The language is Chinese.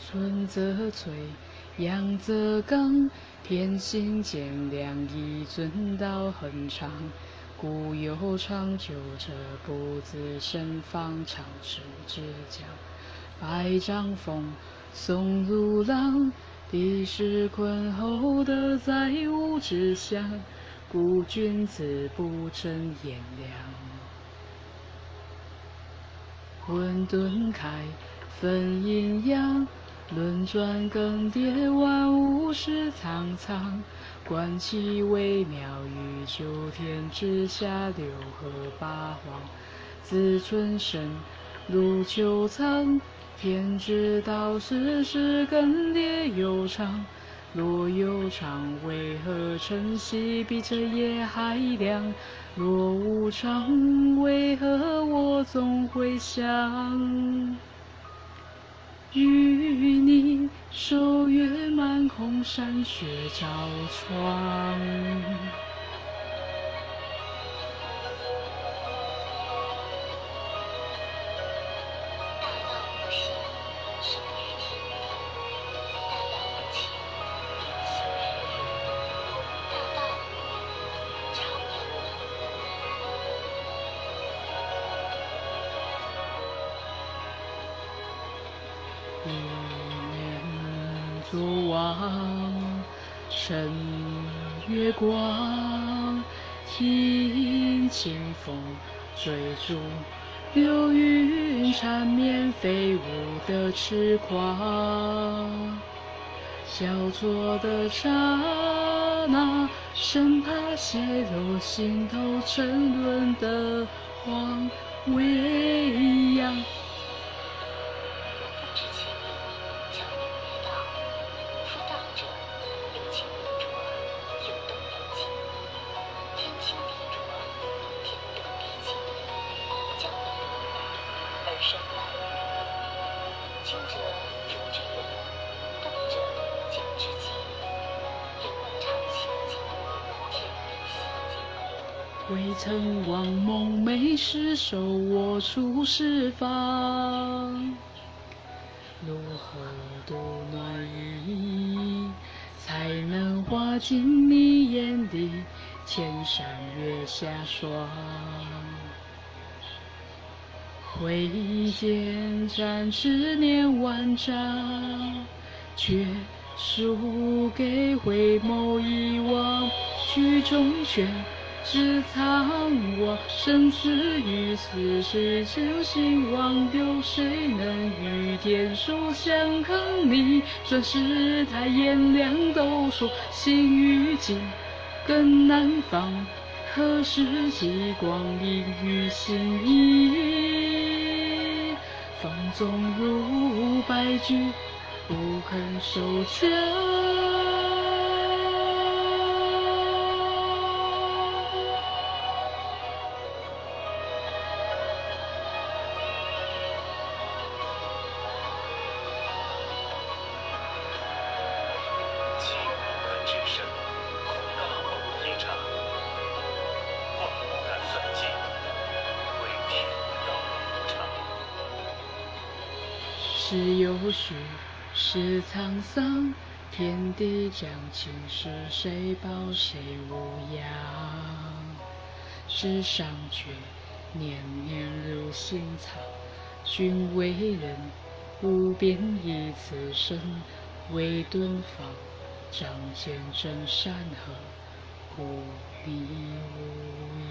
凉。春则催，阳则刚，天行健，良医遵道恒长。故有长久者，不自胜方，长世之将。百丈峰，松如浪，地势宽厚，德在物之乡。故君子不争炎凉。混沌开，分阴阳，轮转更迭，万物是苍苍。观其微妙，于九天之下，六合八荒。自春生，入秋藏。天之道，世事更迭悠长。若有常，为何晨曦比这夜还亮？若无常，为何我总会想？与你守月，满空山雪照窗。一念作望，趁月光，听清风追逐，流云缠绵，飞舞的痴狂。交错的刹那，生怕泄露心头沉沦的慌未央。而山外有静者如之远，动者静之近。人漫长清静，天地息静。未曾忘梦寐，时手握出释放。如何度暖意，才能化进你眼底千山月下霜？挥剑斩执念万丈，却输给回眸一望，曲中玄。只藏我生死与此世间，兴亡有谁能与天数相抗？你转世太炎凉，都说心与境更难防。何时极光阴与心意？放纵如白驹，不肯收缰。时有序，是沧桑，天地将倾，是谁保谁无恙？世上绝年年如新草，君为人，无边以此身为敦芳，仗剑镇山河，故里无恙。